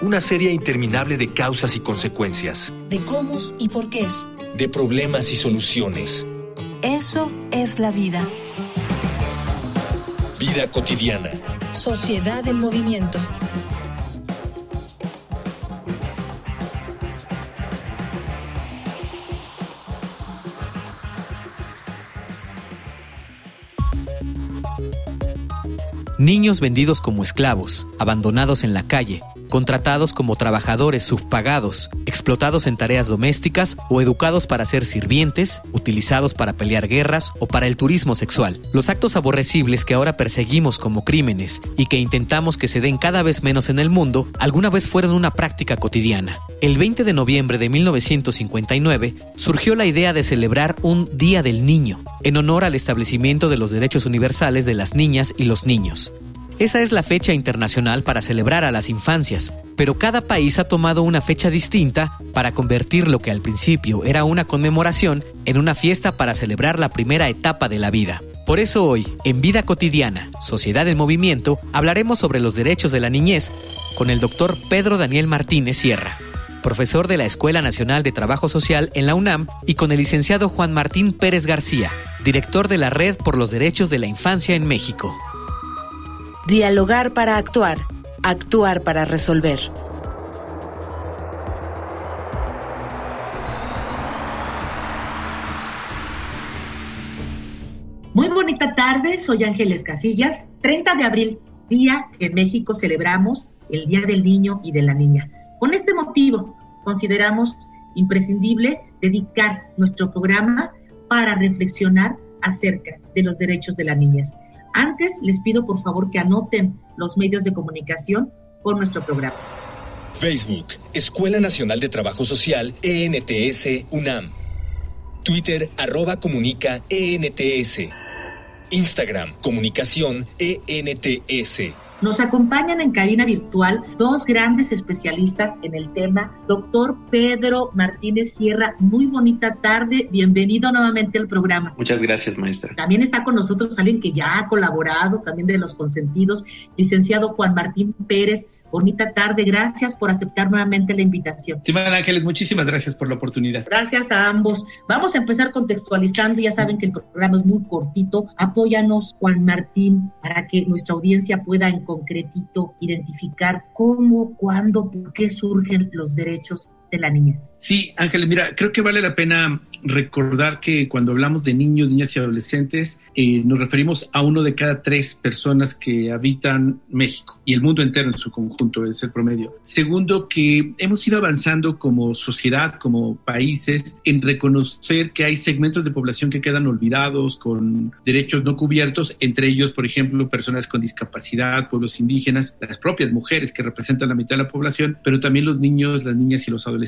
una serie interminable de causas y consecuencias, de cómo y por qué es, de problemas y soluciones. Eso es la vida. Vida cotidiana. Sociedad en movimiento. Niños vendidos como esclavos, abandonados en la calle, contratados como trabajadores subpagados, explotados en tareas domésticas o educados para ser sirvientes, utilizados para pelear guerras o para el turismo sexual. Los actos aborrecibles que ahora perseguimos como crímenes y que intentamos que se den cada vez menos en el mundo, alguna vez fueron una práctica cotidiana. El 20 de noviembre de 1959 surgió la idea de celebrar un Día del Niño, en honor al establecimiento de los derechos universales de las niñas y los niños. Esa es la fecha internacional para celebrar a las infancias, pero cada país ha tomado una fecha distinta para convertir lo que al principio era una conmemoración en una fiesta para celebrar la primera etapa de la vida. Por eso hoy, en Vida Cotidiana, Sociedad en Movimiento, hablaremos sobre los derechos de la niñez con el doctor Pedro Daniel Martínez Sierra, profesor de la Escuela Nacional de Trabajo Social en la UNAM, y con el licenciado Juan Martín Pérez García, director de la Red por los Derechos de la Infancia en México. Dialogar para actuar, actuar para resolver. Muy bonita tarde, soy Ángeles Casillas. 30 de abril, día que en México celebramos el Día del Niño y de la Niña. Con este motivo, consideramos imprescindible dedicar nuestro programa para reflexionar acerca de los derechos de la niñez. Antes les pido por favor que anoten los medios de comunicación por nuestro programa. Facebook, Escuela Nacional de Trabajo Social, ENTS, UNAM. Twitter, arroba comunica, ENTS. Instagram, comunicación, ENTS. Nos acompañan en cabina virtual dos grandes especialistas en el tema, doctor Pedro Martínez Sierra. Muy bonita tarde, bienvenido nuevamente al programa. Muchas gracias, maestra. También está con nosotros alguien que ya ha colaborado, también de los consentidos, licenciado Juan Martín Pérez. Bonita tarde, gracias por aceptar nuevamente la invitación. Estimada Ángeles, muchísimas gracias por la oportunidad. Gracias a ambos. Vamos a empezar contextualizando, ya saben que el programa es muy cortito. Apóyanos, Juan Martín, para que nuestra audiencia pueda encontrar concretito identificar cómo, cuándo, por qué surgen los derechos de la niñez. Sí, Ángeles, mira, creo que vale la pena recordar que cuando hablamos de niños, niñas y adolescentes, eh, nos referimos a uno de cada tres personas que habitan México y el mundo entero en su conjunto, es el promedio. Segundo, que hemos ido avanzando como sociedad, como países, en reconocer que hay segmentos de población que quedan olvidados, con derechos no cubiertos, entre ellos, por ejemplo, personas con discapacidad, pueblos indígenas, las propias mujeres que representan la mitad de la población, pero también los niños, las niñas y los adolescentes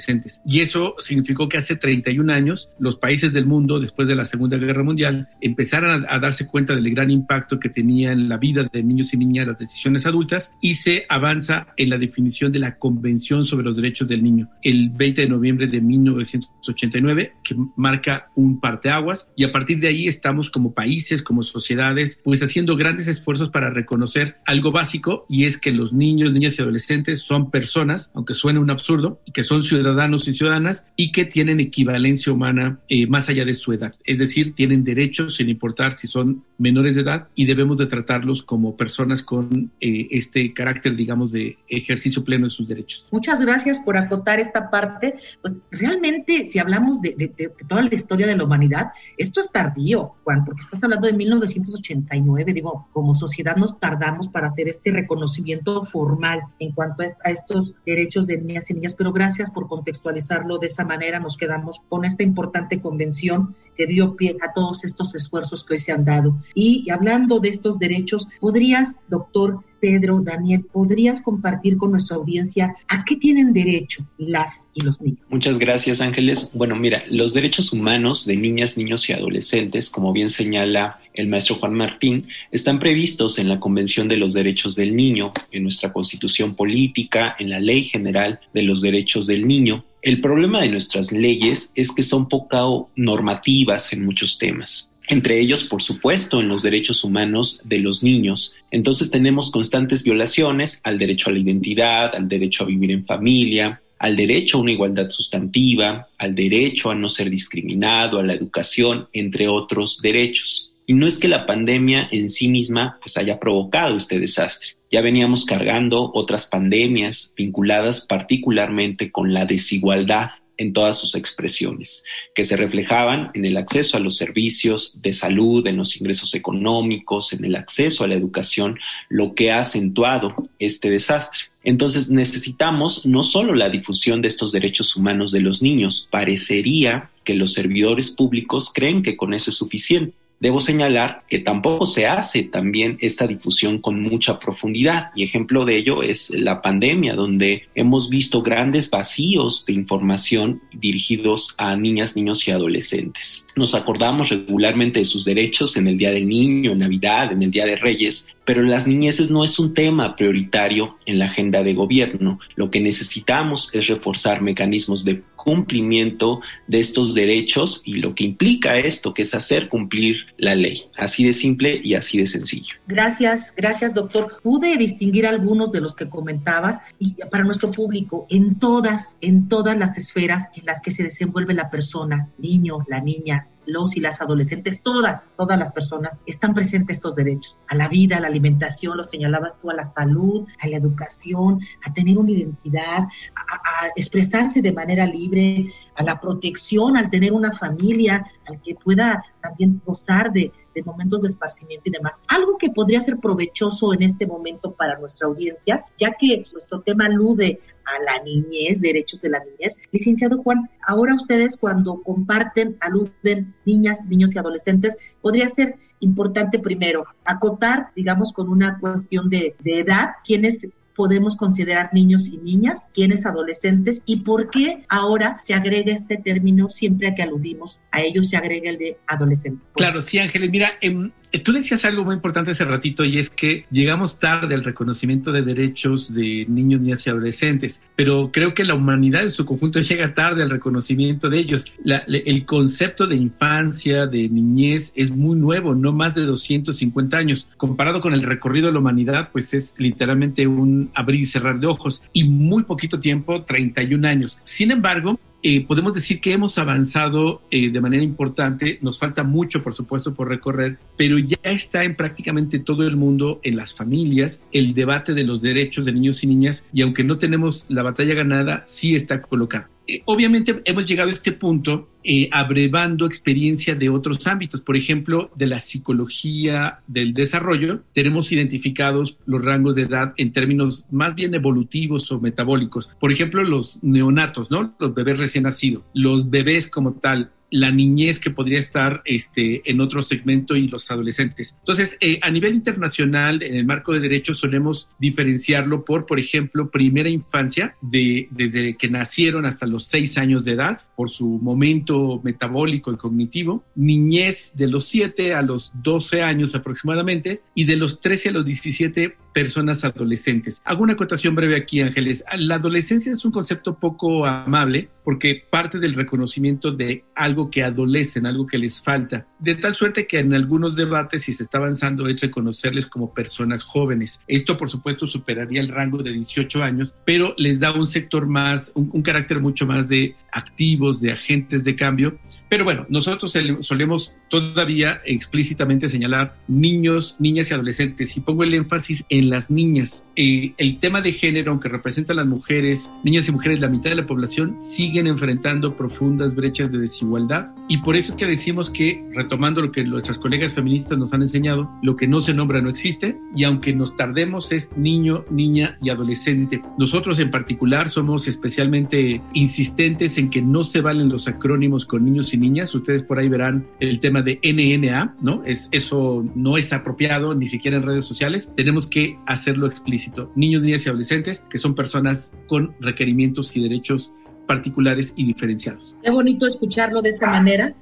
y eso significó que hace 31 años los países del mundo, después de la Segunda Guerra Mundial, empezaron a, darse cuenta del gran impacto que tenía en la vida de niños y niñas las decisiones adultas y se avanza en la definición de la Convención sobre los Derechos del Niño el 20 de noviembre de 1989, que marca un parteaguas. Y a partir de ahí estamos como países, como sociedades, pues haciendo grandes esfuerzos para reconocer algo básico y es que los niños, niñas y adolescentes son personas, aunque suene un absurdo, que son ciudadanos ciudadanos y ciudadanas y que tienen equivalencia humana eh, más allá de su edad. Es decir, tienen derechos sin importar si son menores de edad y debemos de tratarlos como personas con eh, este carácter, digamos, de ejercicio pleno de sus derechos. Muchas gracias por acotar esta parte. Pues realmente, si hablamos de, de toda la historia de la humanidad, esto es tardío, Juan, porque estás hablando de 1989. Digo, como sociedad nos tardamos para hacer este reconocimiento formal en cuanto a estos derechos de niñas y niñas, pero gracias por contextualizarlo de esa manera, nos quedamos con esta importante convención que dio pie a todos estos esfuerzos que hoy se han dado. Y, hablando de estos derechos, ¿podrías, doctor, Pedro, Daniel, ¿podrías compartir con nuestra audiencia a qué tienen derecho las y los niños? Muchas gracias, Ángeles. Bueno, mira, los derechos humanos de niñas, niños y adolescentes, como bien señala el maestro Juan Martín, están previstos en la Convención de los Derechos del Niño, en nuestra Constitución Política, en la Ley General de los Derechos del Niño. El problema de nuestras leyes es que son poco normativas en muchos temas entre ellos, por supuesto, en los derechos humanos de los niños. Entonces tenemos constantes violaciones al derecho a la identidad, al derecho a vivir en familia, al derecho a una igualdad sustantiva, al derecho a no ser discriminado, a la educación, entre otros derechos. Y no es que la pandemia en sí misma pues haya provocado este desastre. Ya veníamos cargando otras pandemias vinculadas particularmente con la desigualdad en todas sus expresiones, que se reflejaban en el acceso a los servicios de salud, en los ingresos económicos, en el acceso a la educación, lo que ha acentuado este desastre. Entonces necesitamos no solo la difusión de estos derechos humanos de los niños, parecería que los servidores públicos creen que con eso es suficiente Debo señalar que tampoco se hace también esta difusión con mucha profundidad y ejemplo de ello es la pandemia, donde hemos visto grandes vacíos de información dirigidos a niñas, niños y adolescentes. Nos acordamos regularmente de sus derechos en el Día del Niño, en Navidad, en el Día de Reyes, pero las niñeces no es un tema prioritario en la agenda de gobierno. Lo que necesitamos es reforzar mecanismos de cumplimiento de estos derechos y lo que implica esto, que es hacer cumplir la ley. Así de simple y así de sencillo. Gracias, gracias doctor. Pude distinguir algunos de los que comentabas y para nuestro público, en todas, en todas las esferas en las que se desenvuelve la persona, niño, la niña, los y las adolescentes, todas, todas las personas, están presentes estos derechos a la vida, a la alimentación, lo señalabas tú, a la salud, a la educación, a tener una identidad, a, expresarse de manera libre, a la protección, al tener una familia, al que pueda también gozar de, de momentos de esparcimiento y demás. Algo que podría ser provechoso en este momento para nuestra audiencia, ya que nuestro tema alude a la niñez, derechos de la niñez. Licenciado Juan, ahora ustedes cuando comparten, aluden niñas, niños y adolescentes, podría ser importante primero acotar, digamos, con una cuestión de, de edad, quiénes podemos considerar niños y niñas, quiénes adolescentes y por qué ahora se agrega este término siempre que aludimos a ellos se agrega el de adolescentes. Claro, sí, Ángeles. Mira, en, eh, tú decías algo muy importante hace ratito y es que llegamos tarde al reconocimiento de derechos de niños, niñas y adolescentes, pero creo que la humanidad en su conjunto llega tarde al reconocimiento de ellos. el concepto de infancia, de niñez es muy nuevo, no más de 250 años. Comparado con el recorrido de la humanidad, pues es literalmente un abrir y cerrar de ojos y muy poquito tiempo, 31 años. Sin embargo, eh, podemos decir que hemos avanzado eh, de manera importante, nos falta mucho, por supuesto, por recorrer, pero ya está en prácticamente todo el mundo, en las familias, el debate de los derechos de niños y niñas, y aunque no tenemos la batalla ganada, sí está colocado. Eh, obviamente hemos llegado a este punto eh, abrevando experiencia de otros ámbitos, por ejemplo, de la psicología del desarrollo, tenemos identificados los rangos de edad en términos más bien evolutivos o metabólicos. Por ejemplo, los neonatos, ¿no? Los bebés recién nacidos, los bebés como tal, la niñez que podría estar este, en otro segmento y los adolescentes. Entonces, eh, a nivel internacional, en el marco de derechos, solemos diferenciarlo por, por ejemplo, primera infancia, de, desde que nacieron hasta los seis años de edad, por su momento metabólico y cognitivo, niñez de los 7 a los 12 años aproximadamente y de los 13 a los 17 personas adolescentes. Hago una acotación breve aquí, Ángeles. La adolescencia es un concepto poco amable porque parte del reconocimiento de algo que adolecen, algo que les falta, de tal suerte que en algunos debates, si se está avanzando, es reconocerles como personas jóvenes. Esto, por supuesto, superaría el rango de 18 años, pero les da un sector más, un, un carácter mucho más de activos, de agentes de cambio. Pero bueno, nosotros solemos todavía explícitamente señalar niños, niñas y adolescentes y pongo el énfasis en las niñas. Eh, el tema de género, aunque representa a las mujeres, niñas y mujeres, la mitad de la población, siguen enfrentando profundas brechas de desigualdad Y por eso es que decimos que, retomando lo que nuestras colegas feministas nos han enseñado, lo que no se nombra no existe y aunque nos tardemos es niño, niña y adolescente. Nosotros en particular somos especialmente insistentes en que no se valen los acrónimos con niños y niñas. Ustedes por ahí verán el tema de NNA, ¿no? Es, eso no es apropiado ni siquiera en redes sociales. Tenemos que hacerlo explícito. Niños, niñas y adolescentes que son personas con requerimientos y derechos particulares y diferenciados. Qué bonito escucharlo de esa manera.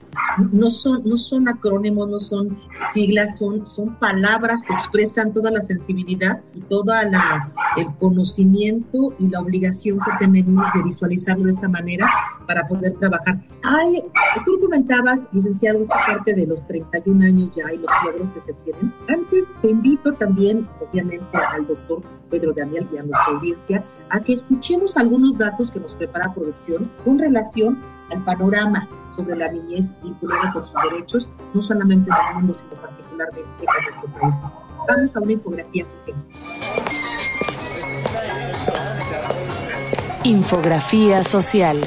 No son, no son acrónimos, no son siglas, son, son palabras que expresan toda la sensibilidad y todo el conocimiento y la obligación que tenemos de visualizarlo de esa manera para poder trabajar. Hay, tú comentabas, licenciado, esta parte de los 31 años ya y los logros que se tienen. Antes te invito también, obviamente, al doctor Pedro Daniel y a nuestra audiencia a que escuchemos algunos datos que nos prepara producción con relación al panorama sobre la niñez vinculada con sus derechos, no solamente en el mundo, sino particularmente en nuestro país. Vamos a una infografía social. Infografía social.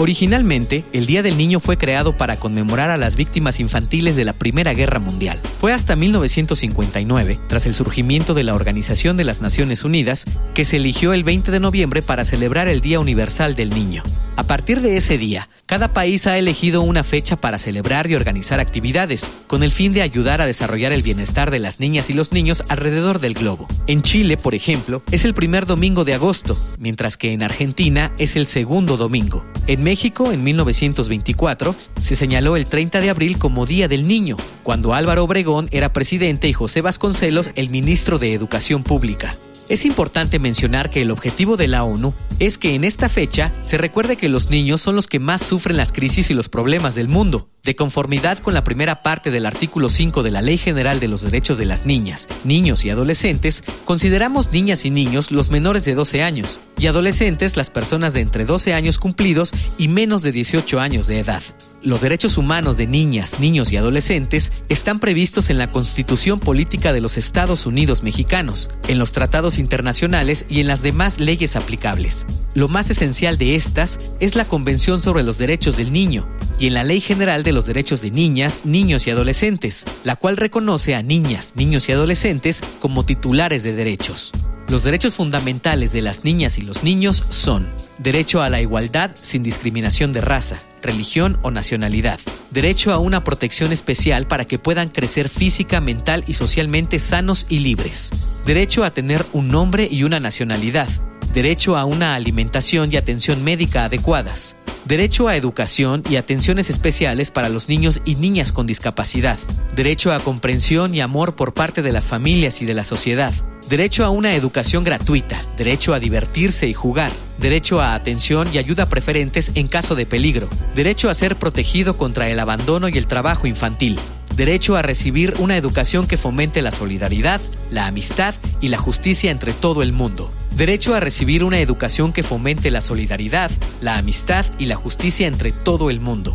Originalmente, el Día del Niño fue creado para conmemorar a las víctimas infantiles de la Primera Guerra Mundial. Fue hasta 1959, tras el surgimiento de la Organización de las Naciones Unidas, que se eligió el 20 de noviembre para celebrar el Día Universal del Niño. A partir de ese día, cada país ha elegido una fecha para celebrar y organizar actividades, con el fin de ayudar a desarrollar el bienestar de las niñas y los niños alrededor del globo. En Chile, por ejemplo, es el primer domingo de agosto, mientras que en Argentina es el segundo domingo. México, en 1924, se señaló el 30 de abril como Día del Niño, cuando Álvaro Obregón era presidente y José Vasconcelos el ministro de Educación Pública. Es importante mencionar que el objetivo de la ONU es que en esta fecha se recuerde que los niños son los que más sufren las crisis y los problemas del mundo. De conformidad con la primera parte del artículo 5 de la Ley General de los Derechos de las Niñas, Niños y Adolescentes, consideramos niñas y niños los menores de 12 años y adolescentes las personas de entre 12 años cumplidos y menos de 18 años de edad. Los derechos humanos de niñas, niños y adolescentes están previstos en la Constitución Política de los Estados Unidos Mexicanos, en los tratados internacionales y en las demás leyes aplicables. Lo más esencial de estas es la Convención sobre los Derechos del Niño y en la Ley General de los Derechos de Niñas, Niños y Adolescentes, la cual reconoce a niñas, niños y adolescentes como titulares de derechos. Los derechos fundamentales de las niñas y los niños son derecho a la igualdad sin discriminación de raza, religión o nacionalidad, derecho a una protección especial para que puedan crecer física, mental y socialmente sanos y libres, derecho a tener un nombre y una nacionalidad, derecho a una alimentación y atención médica adecuadas, derecho a educación y atenciones especiales para los niños y niñas con discapacidad, derecho a comprensión y amor por parte de las familias y de la sociedad, derecho a una educación gratuita, derecho a divertirse y jugar, derecho a atención y ayuda preferentes en caso de peligro, derecho a ser protegido contra el abandono y el trabajo infantil, derecho a recibir una educación que fomente la solidaridad, la amistad y la justicia entre todo el mundo. Derecho a recibir una educación que fomente la solidaridad, la amistad y la justicia entre todo el mundo.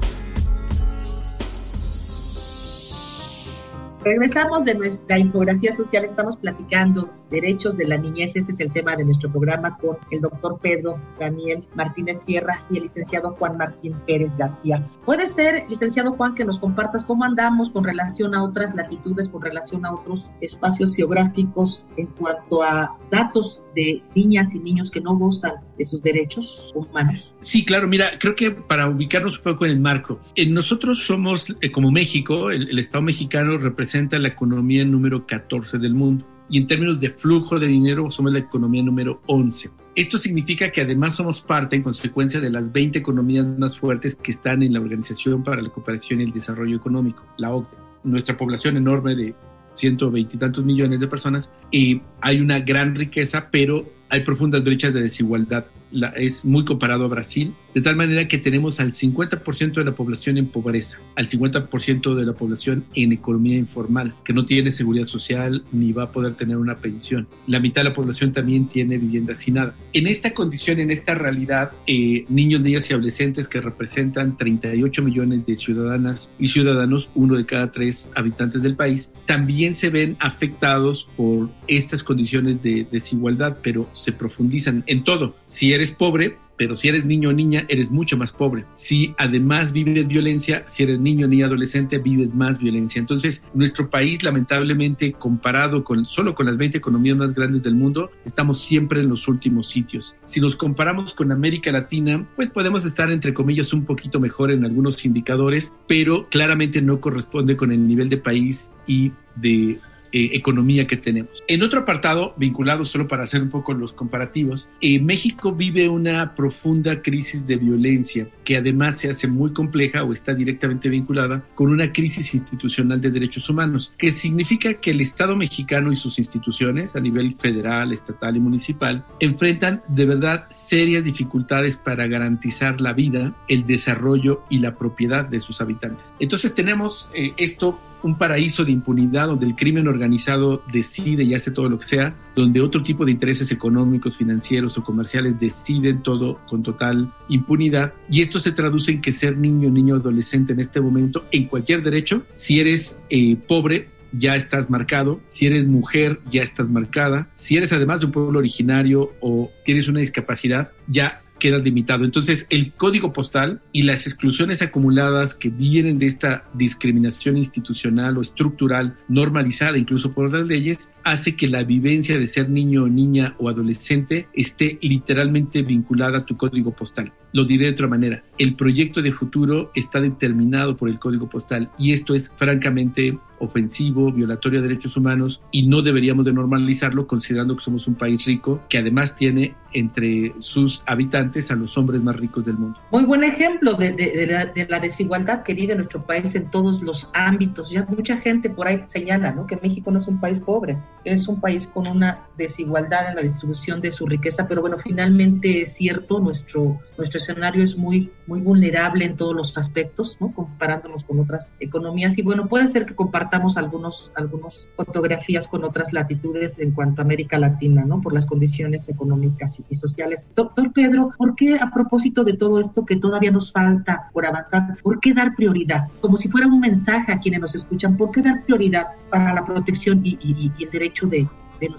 Regresamos de nuestra infografía social, estamos platicando derechos de la niñez, ese es el tema de nuestro programa con el doctor Pedro Daniel Martínez Sierra y el licenciado Juan Martín Pérez García. Puede ser, licenciado Juan, que nos compartas cómo andamos con relación a otras latitudes, con relación a otros espacios geográficos en cuanto a datos de niñas y niños que no gozan de sus derechos humanos. Sí, claro, mira, creo que para ubicarnos un poco en el marco, nosotros somos, eh, como México, el, el Estado mexicano representa la economía número 14 del mundo y en términos de flujo de dinero somos la economía número 11. Esto significa que además somos parte, en consecuencia, de las 20 economías más fuertes que están en la Organización para la Cooperación y el Desarrollo Económico, la OCDE. Nuestra población enorme de 120 y tantos millones de personas y hay una gran riqueza, pero hay profundas brechas de desigualdad. La, es muy comparado a Brasil, de tal manera que tenemos al 50% de la población en pobreza, al 50% de la población en economía informal, que no tiene seguridad social ni va a poder tener una pensión. La mitad de la población también tiene vivienda sin nada. En esta condición, en esta realidad, eh, niños, niñas y adolescentes que representan 38 millones de ciudadanas y ciudadanos, uno de cada tres habitantes del país, también se ven afectados por estas condiciones de desigualdad, pero se profundizan en todo. Si eres pobre, pero si eres niño o niña, eres mucho más pobre. Si además vives violencia, si eres niño, niña, adolescente, vives más violencia. Entonces, nuestro país, lamentablemente, comparado con solo con las 20 economías más grandes del mundo, estamos siempre en los últimos sitios. Si nos comparamos con América Latina, pues podemos estar, entre comillas, un poquito mejor en algunos indicadores, pero claramente no corresponde con el nivel de país y de eh, economía que tenemos. En otro apartado, vinculado solo para hacer un poco los comparativos, eh, México vive una profunda crisis de violencia que además se hace muy compleja o está directamente vinculada con una crisis institucional de derechos humanos, que significa que el Estado mexicano y sus instituciones a nivel federal, estatal y municipal enfrentan de verdad serias dificultades para garantizar la vida, el desarrollo y la propiedad de sus habitantes. Entonces tenemos eh, esto un paraíso de impunidad donde el crimen organizado decide y hace todo lo que sea, donde otro tipo de intereses económicos, financieros o comerciales deciden todo con total impunidad. Y esto se traduce en que ser niño, niño, adolescente en este momento, en cualquier derecho, si eres eh, pobre, ya estás marcado, si eres mujer, ya estás marcada, si eres además de un pueblo originario o tienes una discapacidad, ya queda limitado. Entonces, el código postal y las exclusiones acumuladas que vienen de esta discriminación institucional o estructural normalizada incluso por las leyes, hace que la vivencia de ser niño, niña o adolescente esté literalmente vinculada a tu código postal. Lo diré de otra manera, el proyecto de futuro está determinado por el código postal y esto es francamente ofensivo, violatorio de derechos humanos y no deberíamos de normalizarlo considerando que somos un país rico que además tiene entre sus habitantes a los hombres más ricos del mundo. Muy buen ejemplo de, la, desigualdad que vive nuestro país en todos los ámbitos. Ya mucha gente por ahí señala ¿no? que México no es un país pobre, es un país con una desigualdad en la distribución de su riqueza, pero bueno, finalmente es cierto, nuestro, nuestro escenario es muy, muy vulnerable en todos los aspectos, ¿no? comparándonos con otras economías y bueno, puede ser que compartamos algunos, algunos fotografías con otras latitudes en cuanto a América Latina, ¿no? Por las condiciones económicas y sociales. Doctor Pedro, ¿por qué a propósito de todo esto que todavía nos falta por avanzar, por qué dar prioridad? Como si fuera un mensaje a quienes nos escuchan, ¿por qué dar prioridad para la protección y, y el derecho de, de.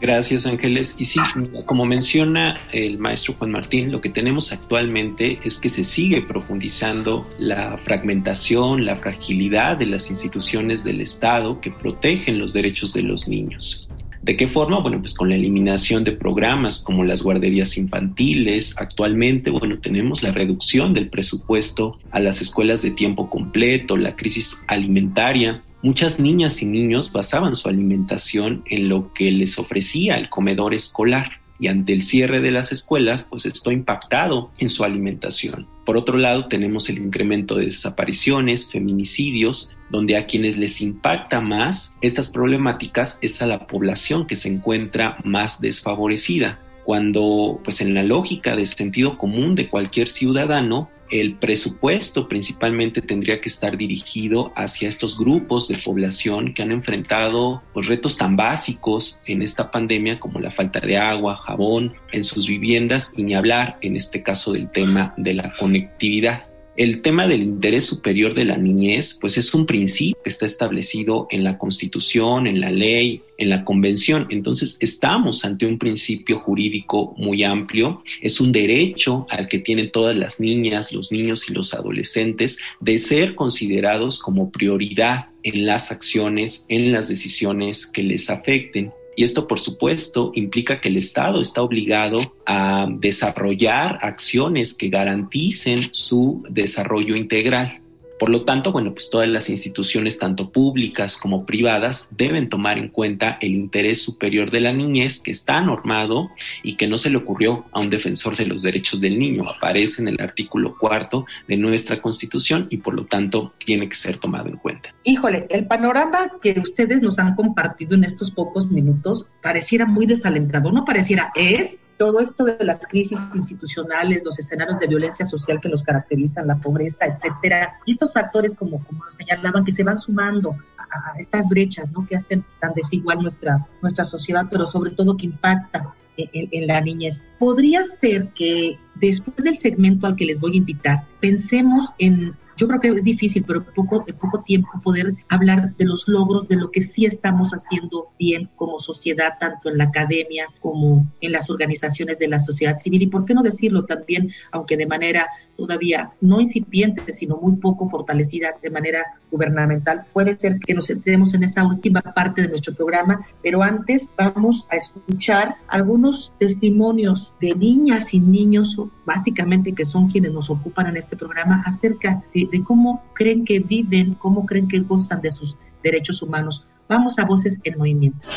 Gracias, Ángeles. Y sí, como menciona el maestro Juan Martín, lo que tenemos actualmente es que se sigue profundizando la fragmentación, la fragilidad de las instituciones del Estado que protegen los derechos de los niños. ¿De qué forma? Bueno, pues con la eliminación de programas como las guarderías infantiles. Actualmente, bueno, tenemos la reducción del presupuesto a las escuelas de tiempo completo, la crisis alimentaria. Muchas niñas y niños basaban su alimentación en lo que les ofrecía el comedor escolar y ante el cierre de las escuelas, pues esto ha impactado en su alimentación. Por otro lado, tenemos el incremento de desapariciones, feminicidios, donde a quienes les impacta más estas problemáticas es a la población que se encuentra más desfavorecida, cuando pues en la lógica de sentido común de cualquier ciudadano, el presupuesto principalmente tendría que estar dirigido hacia estos grupos de población que han enfrentado pues, retos tan básicos en esta pandemia como la falta de agua, jabón en sus viviendas y ni hablar en este caso del tema de la conectividad. El tema del interés superior de la niñez, pues es un principio que está establecido en la Constitución, en la ley, en la Convención. Entonces, estamos ante un principio jurídico muy amplio. Es un derecho al que tienen todas las niñas, los niños y los adolescentes de ser considerados como prioridad en las acciones, en las decisiones que les afecten. Y esto, por supuesto, implica que el Estado está obligado a desarrollar acciones que garanticen su desarrollo integral. Por lo tanto, bueno, pues todas las instituciones, tanto públicas como privadas, deben tomar en cuenta el interés superior de la niñez que está normado y que no se le ocurrió a un defensor de los derechos del niño. Aparece en el artículo cuarto de nuestra Constitución y por lo tanto tiene que ser tomado en cuenta. Híjole, el panorama que ustedes nos han compartido en estos pocos minutos pareciera muy desalentador, no pareciera, es todo esto de las crisis institucionales, los escenarios de violencia social que nos caracterizan, la pobreza, etcétera, y estos factores, como, como señalaban, que se van sumando a, estas brechas, ¿no? Que hacen tan desigual nuestra, nuestra sociedad, pero sobre todo que impacta en, en, la niñez. Podría ser que después del segmento al que les voy a invitar, pensemos en yo creo que es difícil, pero poco, en poco tiempo poder hablar de los logros, de lo que sí estamos haciendo bien como sociedad, tanto en la academia como en las organizaciones de la sociedad civil. Y por qué no decirlo también, aunque de manera todavía no incipiente, sino muy poco fortalecida de manera gubernamental. Puede ser que nos centremos en esa última parte de nuestro programa, pero antes vamos a escuchar algunos testimonios de niñas y niños, básicamente que son quienes nos ocupan en este programa, acerca de, de cómo creen que viven, cómo creen que gozan de sus derechos humanos. Vamos a Voces en Movimiento.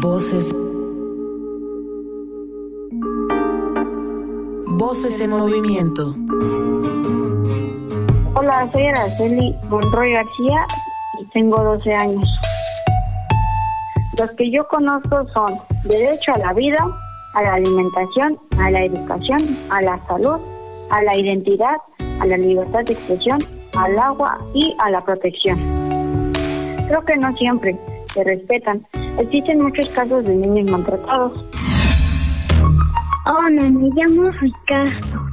Voces. Voces en movimiento. Hola, soy Araceli Monroy García y tengo 12 años. Los que yo conozco son derecho a la vida, a la alimentación, a la educación, a la salud, a la identidad, a la libertad de expresión, al agua y a la protección. Creo que no siempre se respetan. Existen muchos casos de niños maltratados. Hola, me llamo Ricardo.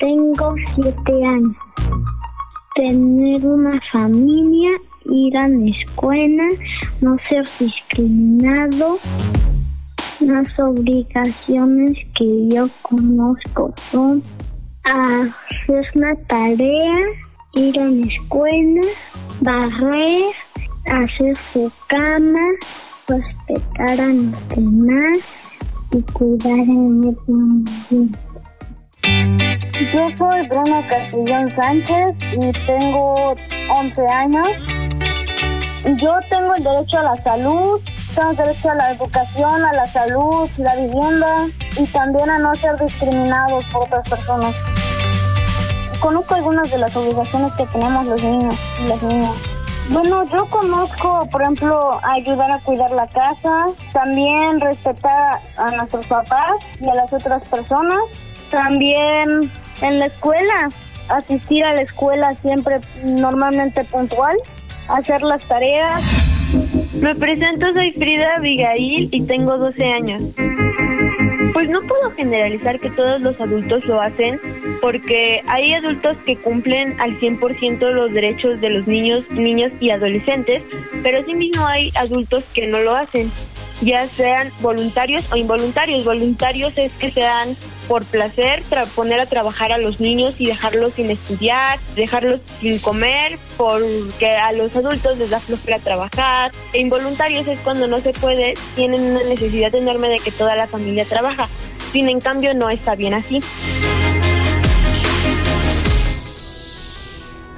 Tengo siete años. Tener una familia, ir a la escuela, no ser discriminado. Las obligaciones que yo conozco son hacer la tarea, ir a la escuela, barrer, hacer su cama, respetar a los demás y cuidar el medio ambiente. Yo soy Bruno Castillón Sánchez y tengo 11 años. Yo tengo el derecho a la salud, derecho a la educación, a la salud, la vivienda y también a no ser discriminados por otras personas. Conozco algunas de las obligaciones que tenemos los niños y las niñas. Bueno, yo conozco, por ejemplo, ayudar a cuidar la casa, también respetar a nuestros papás y a las otras personas, también en la escuela, asistir a la escuela siempre normalmente puntual, hacer las tareas. Me presento, soy Frida Abigail y tengo 12 años. Pues no puedo generalizar que todos los adultos lo hacen porque hay adultos que cumplen al 100% los derechos de los niños, niñas y adolescentes, pero asimismo hay adultos que no lo hacen, ya sean voluntarios o involuntarios. Voluntarios es que sean por placer poner a trabajar a los niños y dejarlos sin estudiar, dejarlos sin comer, porque a los adultos les da flojera trabajar. E involuntarios es cuando no se puede, tienen una necesidad enorme de que toda la familia trabaja. Sin en cambio no está bien así.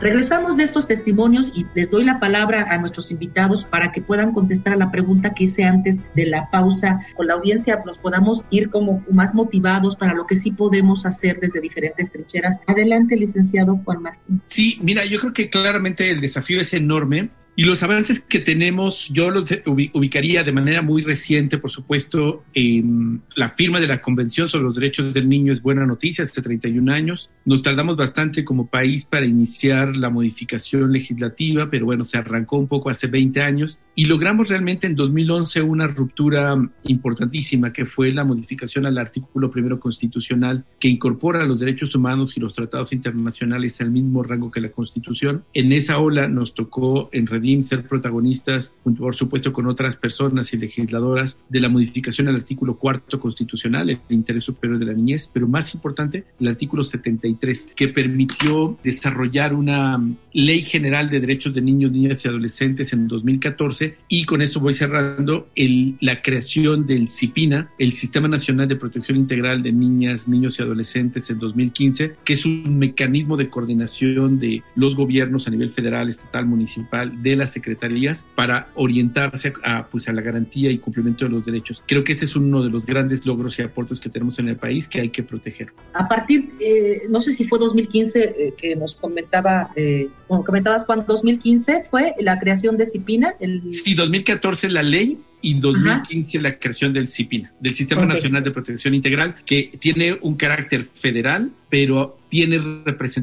Regresamos de estos testimonios y les doy la palabra a nuestros invitados para que puedan contestar a la pregunta que hice antes de la pausa. Con la audiencia nos podamos ir como más motivados para lo que sí podemos hacer desde diferentes trincheras. Adelante, licenciado Juan Martín. Sí, mira, yo creo que claramente el desafío es enorme y los avances que tenemos, yo los ubicaría de manera muy reciente, por supuesto, en la firma de la Convención sobre los Derechos del Niño es buena noticia, hace 31 años. Nos tardamos bastante como país para iniciar la modificación legislativa, pero bueno, se arrancó un poco hace 20 años y logramos realmente en 2011 una ruptura importantísima que fue la modificación al artículo primero constitucional que incorpora los derechos humanos y los tratados internacionales al mismo rango que la Constitución. En esa ola nos tocó en ser protagonistas, por supuesto con otras personas y legisladoras, de la modificación al artículo cuarto constitucional, el interés superior de la niñez, pero más importante, el artículo 73, que permitió desarrollar una ley general de derechos de niños, niñas y adolescentes en 2014 y con esto voy cerrando el, la creación del CIPINA, el Sistema Nacional de Protección Integral de Niñas, Niños y Adolescentes en 2015, que es un mecanismo de coordinación de los gobiernos a nivel federal, estatal, municipal, de las secretarías para orientarse a, pues, a la garantía y cumplimiento de los derechos. Creo que ese es uno de los grandes logros y aportes que tenemos en el país que hay que proteger. A partir, eh, no sé si fue 2015 eh, que nos comentaba, eh, como comentabas Juan, 2015 fue la creación de CIPINA. El... Sí, 2014 la ley y 2015 la creación del CIPINA, del Sistema Nacional de Protección Integral, que tiene un carácter federal pero tiene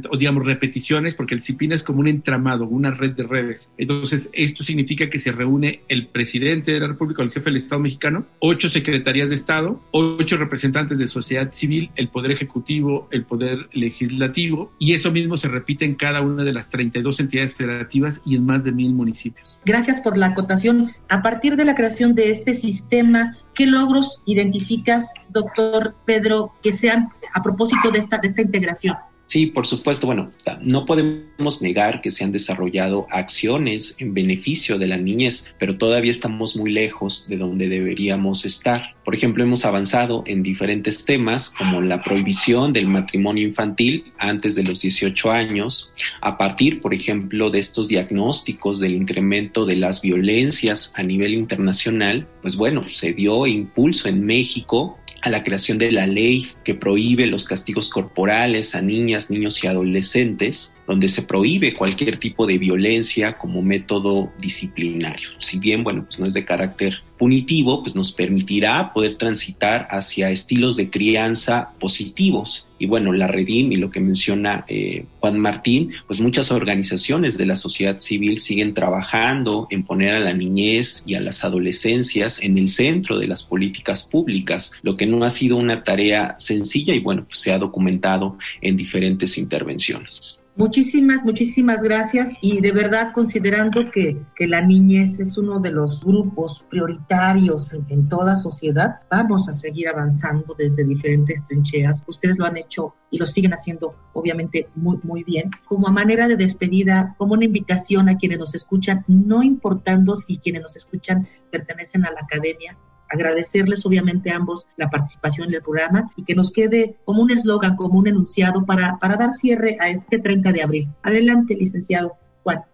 o digamos repeticiones porque el CIPINA es como un entramado, una red de redes. Entonces, esto significa que se reúne el presidente de la República, el jefe del Estado mexicano, ocho secretarías de Estado, ocho representantes de sociedad civil, el Poder Ejecutivo, el Poder Legislativo, y eso mismo se repite en cada una de las 32 entidades federativas y en más de mil municipios. Gracias por la acotación. A partir de la creación de este sistema, ¿qué logros identificas, doctor Pedro, que sean a propósito de esta, de esta integración? Sí, por supuesto. Bueno, no podemos negar que se han desarrollado acciones en beneficio de la niñez, pero todavía estamos muy lejos de donde deberíamos estar. Por ejemplo, hemos avanzado en diferentes temas como la prohibición del matrimonio infantil antes de los 18 años, a partir, por ejemplo, de estos diagnósticos del incremento de las violencias a nivel internacional, pues bueno, se dio impulso en México a la creación de la ley que prohíbe los castigos corporales a niñas, niños y adolescentes, donde se prohíbe cualquier tipo de violencia como método disciplinario. Si bien, bueno, pues no es de carácter punitivo, pues nos permitirá poder transitar hacia estilos de crianza positivos. Y bueno, la Redim y lo que menciona eh, Juan Martín, pues muchas organizaciones de la sociedad civil siguen trabajando en poner a la niñez y a las adolescencias en el centro de las políticas públicas, lo que no ha sido una tarea sencilla y bueno, pues se ha documentado en diferentes intervenciones. Muchísimas, muchísimas gracias y de verdad considerando que, que la niñez es uno de los grupos prioritarios en, toda sociedad, vamos a seguir avanzando desde diferentes trincheras. Ustedes lo han hecho y lo siguen haciendo obviamente muy, muy bien. Como a manera de despedida, como una invitación a quienes nos escuchan, no importando si quienes nos escuchan pertenecen a la academia, agradecerles obviamente a ambos la participación en el programa y que nos quede como un eslogan, como un enunciado para, para dar cierre a este 30 de abril. Adelante, licenciado.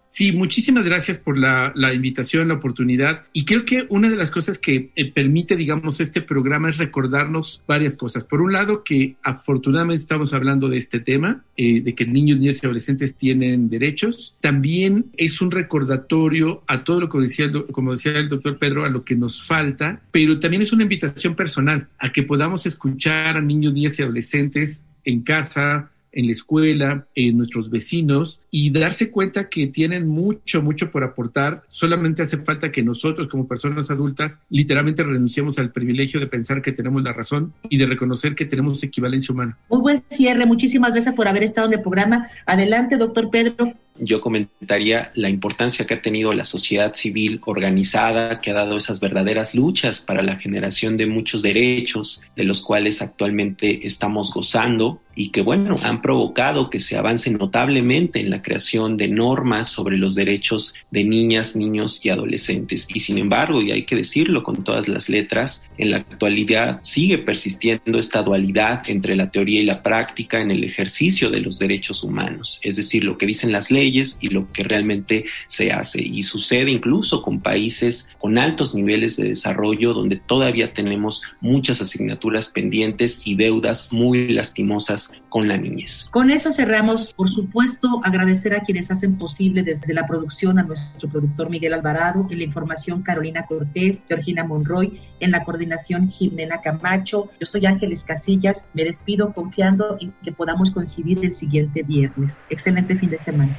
Sí, muchísimas gracias por la, la, invitación, la oportunidad. Y creo que una de las cosas que eh, permite, digamos, este programa es recordarnos varias cosas. Por un lado, que afortunadamente estamos hablando de este tema, eh, de que niños, niñas y adolescentes tienen derechos. También es un recordatorio a todo lo que decía, como decía el doctor Pedro, a lo que nos falta, pero también es una invitación personal a que podamos escuchar a niños, niñas y adolescentes en casa, en la escuela, en nuestros vecinos y darse cuenta que tienen mucho, mucho por aportar. Solamente hace falta que nosotros como personas adultas literalmente renunciemos al privilegio de pensar que tenemos la razón y de reconocer que tenemos equivalencia humana. Muy buen cierre. Muchísimas gracias por haber estado en el programa. Adelante, doctor Pedro yo comentaría la importancia que ha tenido la sociedad civil organizada, que ha dado esas verdaderas luchas para la generación de muchos derechos, de los cuales actualmente estamos gozando y que, bueno, han provocado que se avance notablemente en la creación de normas sobre los derechos de niñas, niños y adolescentes. Y sin embargo, y hay que decirlo con todas las letras, en la actualidad sigue persistiendo esta dualidad entre la teoría y la práctica en el ejercicio de los derechos humanos, es decir, lo que dicen las leyes y lo que realmente se hace. Y sucede incluso con países con altos niveles de desarrollo donde todavía tenemos muchas asignaturas pendientes y deudas muy lastimosas con la niñez. Con eso cerramos, por supuesto, agradecer a quienes hacen posible desde la producción a nuestro productor Miguel Alvarado, en la información Carolina Cortés, Georgina Monroy, en la coordinación Jimena Camacho. Yo soy Ángeles Casillas, me despido confiando en que podamos coincidir el siguiente viernes. Excelente fin de semana.